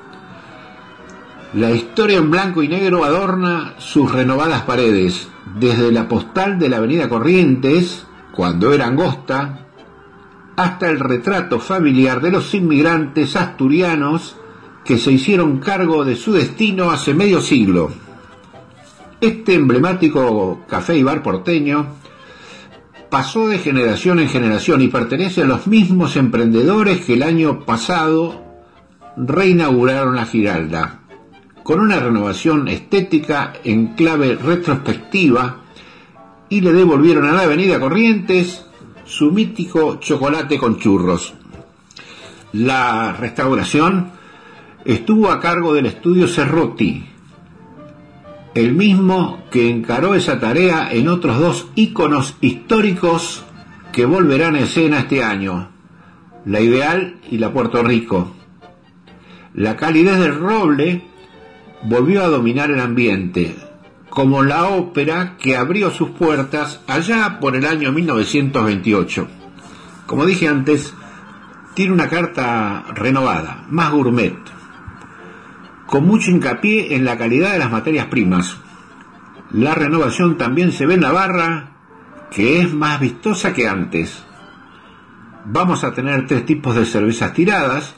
La historia en blanco y negro adorna sus renovadas paredes, desde la postal de la avenida Corrientes, cuando era angosta, hasta el retrato familiar de los inmigrantes asturianos que se hicieron cargo de su destino hace medio siglo. Este emblemático café y bar porteño pasó de generación en generación y pertenece a los mismos emprendedores que el año pasado reinauguraron la Giralda, con una renovación estética en clave retrospectiva y le devolvieron a la Avenida Corrientes su mítico chocolate con churros. La restauración estuvo a cargo del estudio Cerrotti, el mismo que encaró esa tarea en otros dos íconos históricos que volverán a escena este año, la Ideal y la Puerto Rico. La calidez del roble volvió a dominar el ambiente, como la ópera que abrió sus puertas allá por el año 1928. Como dije antes, tiene una carta renovada, más gourmet, con mucho hincapié en la calidad de las materias primas. La renovación también se ve en la barra, que es más vistosa que antes. Vamos a tener tres tipos de cervezas tiradas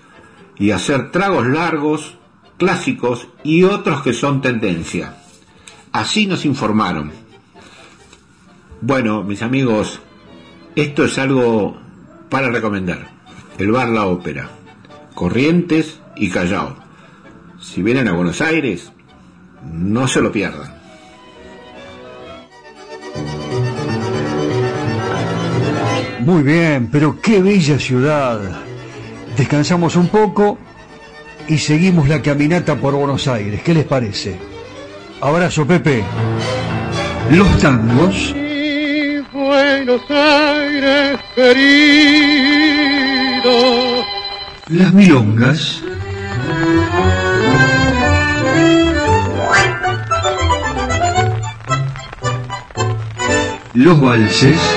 y hacer tragos largos, clásicos y otros que son tendencia. Así nos informaron. Bueno, mis amigos, esto es algo para recomendar. El bar La Ópera, Corrientes y Callao si vienen a Buenos Aires, no se lo pierdan. Muy bien, pero qué bella ciudad. Descansamos un poco y seguimos la caminata por Buenos Aires. ¿Qué les parece? Abrazo, Pepe. Los tangos. Buenos Aires querido. Las milongas. Los valses.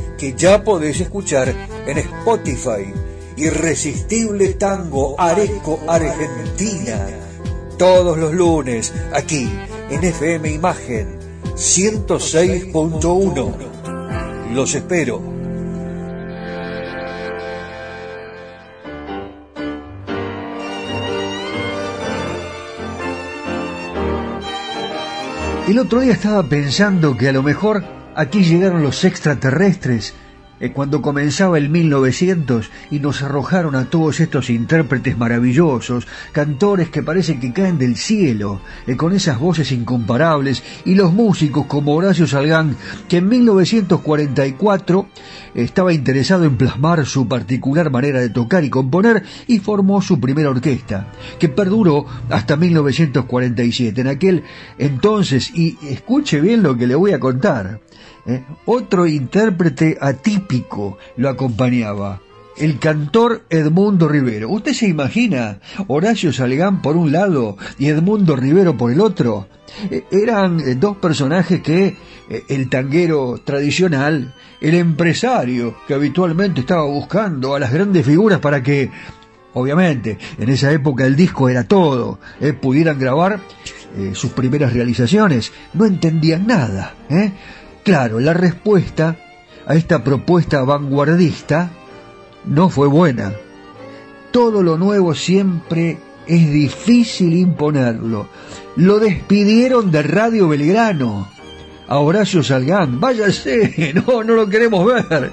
que ya podés escuchar en Spotify. Irresistible Tango Areco Argentina. Todos los lunes aquí en FM Imagen 106.1. Los espero. El otro día estaba pensando que a lo mejor aquí llegaron los extraterrestres eh, cuando comenzaba el 1900 y nos arrojaron a todos estos intérpretes maravillosos, cantores que parecen que caen del cielo, eh, con esas voces incomparables, y los músicos como Horacio Salgán, que en 1944 estaba interesado en plasmar su particular manera de tocar y componer y formó su primera orquesta, que perduró hasta 1947. En aquel entonces, y escuche bien lo que le voy a contar, ¿eh? Otro intérprete atípico lo acompañaba, el cantor Edmundo Rivero. ¿Usted se imagina Horacio Salgán por un lado y Edmundo Rivero por el otro? Eh, eran eh, dos personajes que el tanguero tradicional, el empresario que habitualmente estaba buscando a las grandes figuras para que, obviamente, en esa época el disco era todo, pudieran grabar sus primeras realizaciones, no entendían nada. ¿eh? Claro, la respuesta a esta propuesta vanguardista no fue buena. Todo lo nuevo siempre es difícil imponerlo. Lo despidieron de Radio Belgrano. A Horacio Salgán, váyase, [LAUGHS] no, no lo queremos ver.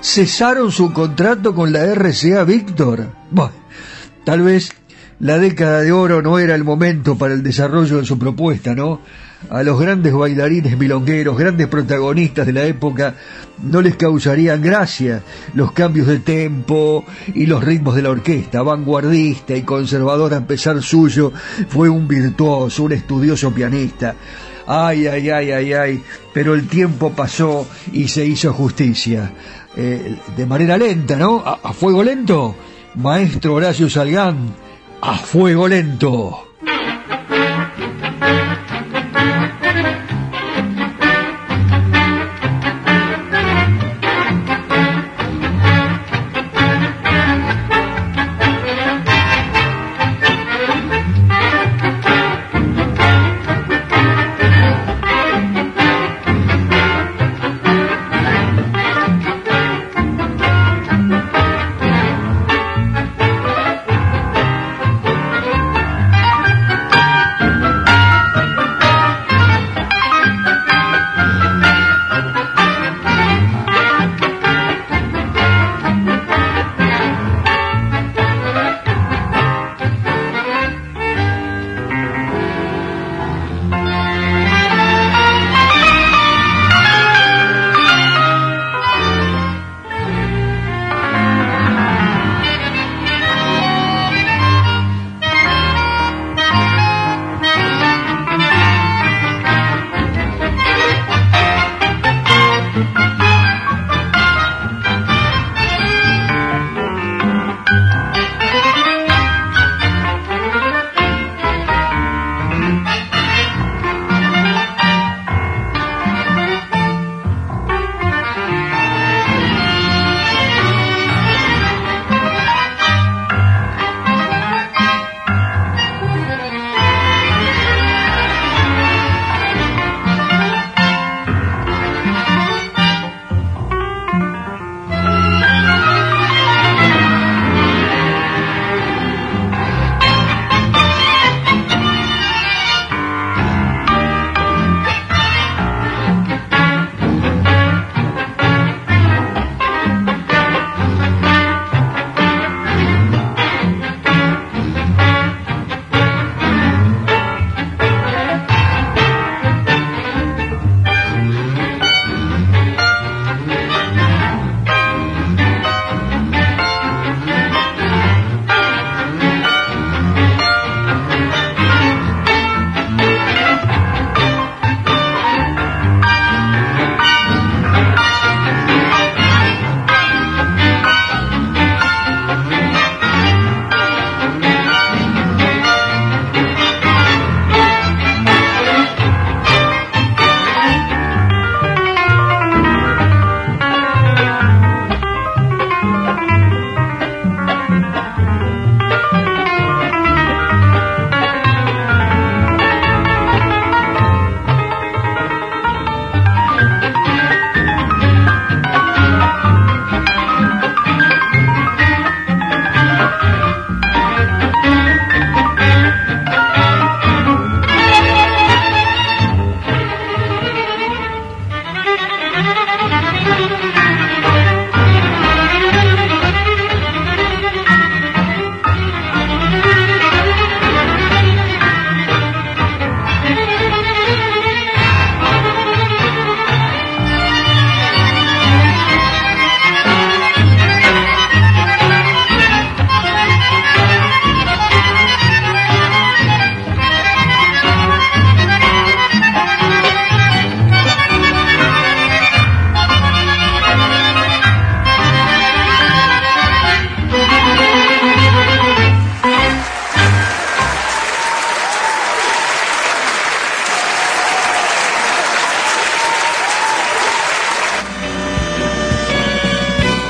Cesaron su contrato con la RCA Víctor. Bueno, tal vez la década de oro no era el momento para el desarrollo de su propuesta, ¿no? A los grandes bailarines milongueros, grandes protagonistas de la época, no les causarían gracia los cambios de tempo y los ritmos de la orquesta. Vanguardista y conservador a pesar suyo, fue un virtuoso, un estudioso pianista. Ay, ay, ay, ay, ay, pero el tiempo pasó y se hizo justicia. Eh, de manera lenta, ¿no? a fuego lento. Maestro Horacio Salgán, a fuego lento.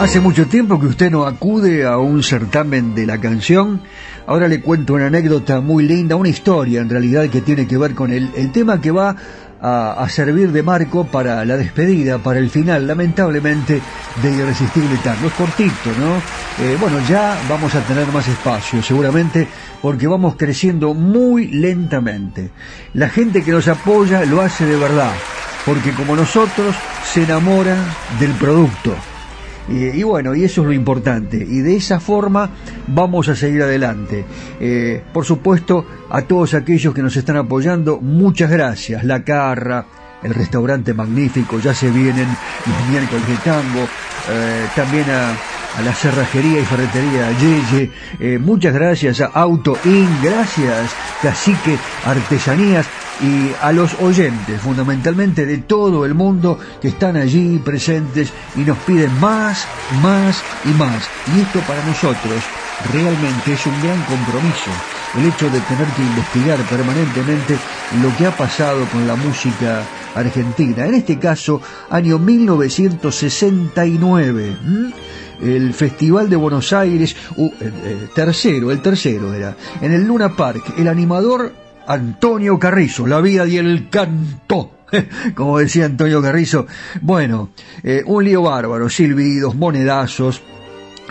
Hace mucho tiempo que usted no acude a un certamen de la canción. Ahora le cuento una anécdota muy linda, una historia en realidad que tiene que ver con el, tema que va a, a, servir de marco para la despedida, para el final, lamentablemente, de Irresistible Tango. Es cortito, ¿no? Eh, bueno, ya vamos a tener más espacio, seguramente, porque vamos creciendo muy lentamente. La gente que nos apoya lo hace de verdad, porque como nosotros se enamora del producto. Y, bueno, y eso es lo importante. Y de esa forma vamos a seguir adelante. Eh, por supuesto, a todos aquellos que nos están apoyando, muchas gracias. La Carra, el restaurante magnífico, ya se vienen los miércoles de tango. Eh, también a, a, la cerrajería y ferretería Yeye. Eh, muchas gracias a Auto In, gracias Cacique Artesanías y a los oyentes, fundamentalmente de todo el mundo, que están allí presentes y nos piden más, más y más. Y esto para nosotros realmente es un gran compromiso, el hecho de tener que investigar permanentemente lo que ha pasado con la música argentina. En este caso, año 1969. ¿Mm? el Festival de Buenos Aires, uh, eh, tercero, el tercero era, en el Luna Park, el animador Antonio Carrizo, la vida y el canto. [LAUGHS] Como decía Antonio Carrizo, bueno, eh, un lío bárbaro, silbidos, monedazos,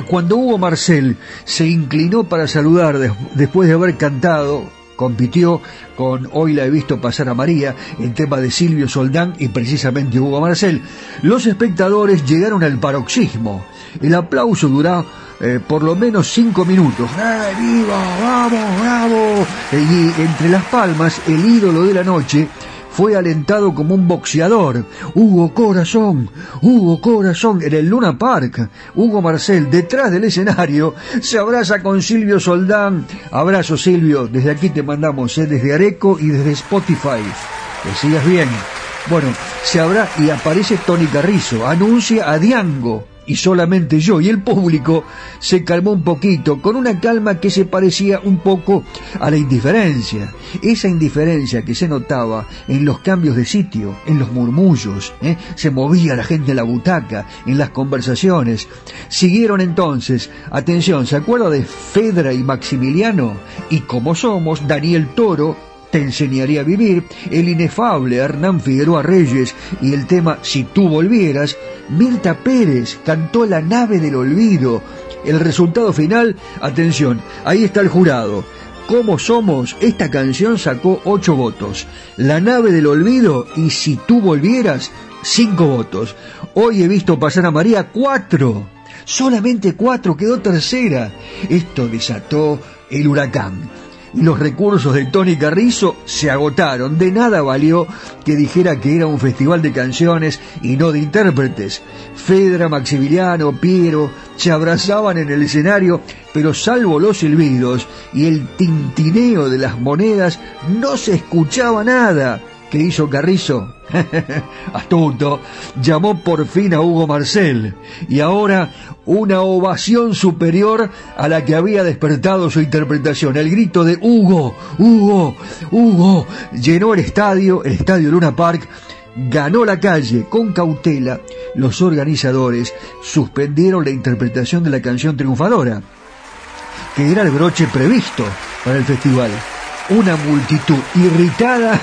cuando Hugo Marcel se inclinó para saludar de, después de haber cantado, compitió con Hoy la he visto pasar a María, en tema de Silvio Soldán y precisamente Hugo Marcel, los espectadores llegaron al paroxismo. El aplauso duró eh, por lo menos cinco minutos. ¡Eh, viva! ¡Vamos! ¡Bravo! Y entre las palmas, el ídolo de la noche fue alentado como un boxeador. Hugo Corazón, Hugo Corazón, en el Luna Park. Hugo Marcel, detrás del escenario, se abraza con Silvio Soldán. Abrazo Silvio, desde aquí te mandamos, ¿eh? desde Areco y desde Spotify. Que sigas bien. Bueno, se habrá y aparece Tony Carrizo, anuncia a Diango y solamente yo y el público se calmó un poquito, con una calma que se parecía un poco a la indiferencia. Esa indiferencia que se notaba en los cambios de sitio, en los murmullos, ¿eh? se movía la gente en la butaca, en las conversaciones. Siguieron entonces, atención, ¿se acuerda de Fedra y Maximiliano? Y como somos, Daniel Toro, te enseñaría a vivir, el inefable Hernán Figueroa Reyes y el tema Si tú volvieras, Mirta Pérez cantó La nave del olvido. El resultado final, atención, ahí está el jurado. ¿Cómo somos? Esta canción sacó ocho votos. La nave del olvido y Si tú volvieras, cinco votos. Hoy he visto pasar a María cuatro. Solamente cuatro quedó tercera. Esto desató el huracán y los recursos de Tony Carrizo se agotaron. De nada valió que dijera que era un festival de canciones y no de intérpretes. Fedra, Maximiliano, Piero se abrazaban en el escenario, pero salvo los silbidos y el tintineo de las monedas, no se escuchaba nada. ¿Qué hizo Carrizo? [LAUGHS] Astuto, llamó por fin a Hugo Marcel y ahora una ovación superior a la que había despertado su interpretación. El grito de Hugo, Hugo, Hugo llenó el estadio, el estadio Luna Park, ganó la calle con cautela. Los organizadores suspendieron la interpretación de la canción triunfadora, que era el broche previsto para el festival. Una multitud irritada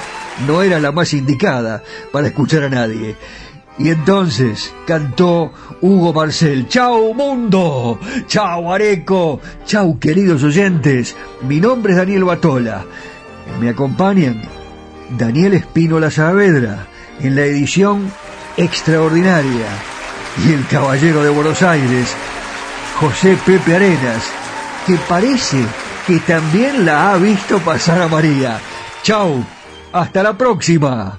no era la más indicada para escuchar a nadie. Y entonces cantó Hugo Marcel, ¡Chao mundo! ¡Chao Areco! ¡Chao queridos oyentes! Mi nombre es Daniel Batola. Me acompañan Daniel Espínola Saavedra en la edición extraordinaria y el caballero de Buenos Aires, José Pepe Arenas, que parece que también la ha visto pasar a María. ¡Chao! Hasta la próxima.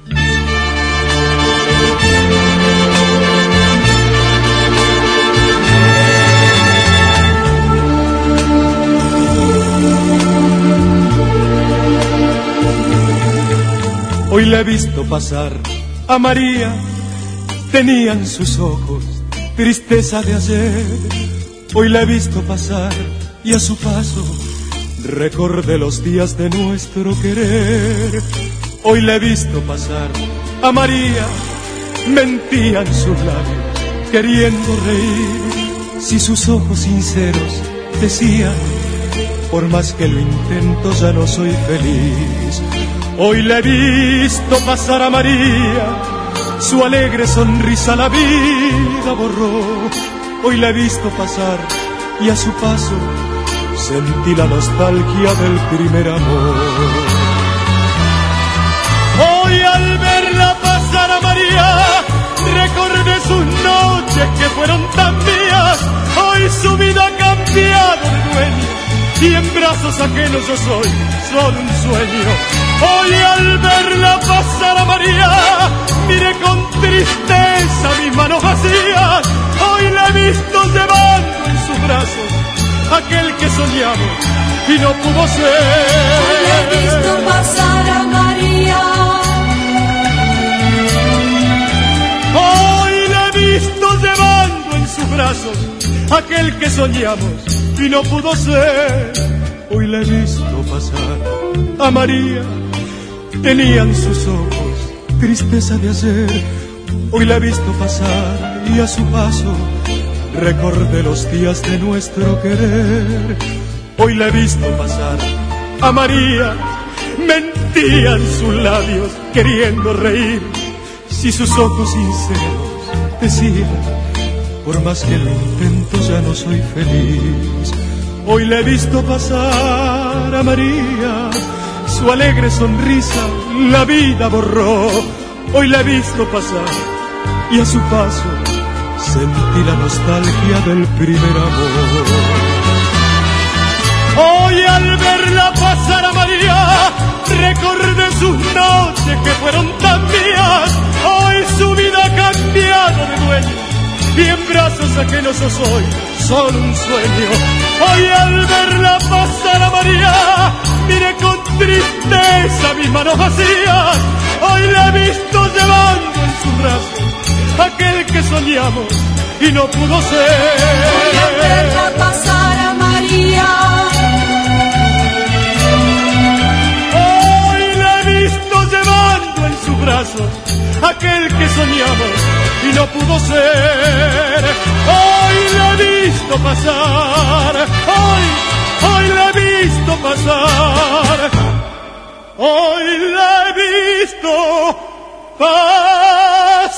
Hoy la he visto pasar a María, tenían sus ojos tristeza de ayer. Hoy la he visto pasar y a su paso recordé los días de nuestro querer. Hoy la he visto pasar a María, mentían sus labios queriendo reír. Si sus ojos sinceros decían, por más que lo intento ya no soy feliz. Hoy la he visto pasar a María, su alegre sonrisa la vida borró. Hoy la he visto pasar y a su paso sentí la nostalgia del primer amor. Noches que fueron tan mías. Hoy su vida ha cambiado de dueño y en brazos ajenos yo soy solo un sueño. Hoy al verla pasar a María, miré con tristeza mis manos vacías. Hoy la he visto llevando en sus brazos aquel que soñamos y no pudo ser. Hoy la he visto pasar a sus brazos aquel que soñamos y no pudo ser. Hoy la he visto pasar a María, tenían sus ojos tristeza de ayer. Hoy la he visto pasar y a su paso recordé los días de nuestro querer. Hoy la he visto pasar a María, mentían sus labios queriendo reír. Si sus ojos sinceros decían, por más que lo intento ya no soy feliz. Hoy la he visto pasar a María, su alegre sonrisa la vida borró. Hoy la he visto pasar y a su paso sentí la nostalgia del primer amor. Hoy al verla pasar a María, recordé sus noches que fueron tan mías. Hoy su vida ha cambiado de dueño y en brazos ajenos soy solo un sueño. Hoy al verla pasar a María, miré con tristeza mis manos vacías. Hoy la he visto llevando en sus brazos aquel que soñamos y no pudo ser. Hoy al verla pasar a María. Hoy la he visto llevando en sus brazos aquel que soñamos pudo ser. Hoy la he visto pasar, hoy, hoy la he visto pasar, hoy la he visto pasar.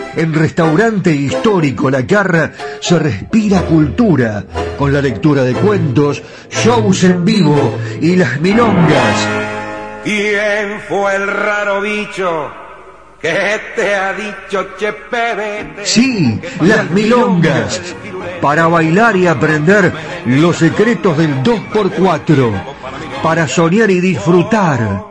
en Restaurante Histórico La Carra se respira cultura con la lectura de cuentos, shows en vivo y las milongas. ¿Quién fue el raro bicho que te ha dicho che pebete? Sí, las milongas. Para bailar y aprender los secretos del 2x4. Para soñar y disfrutar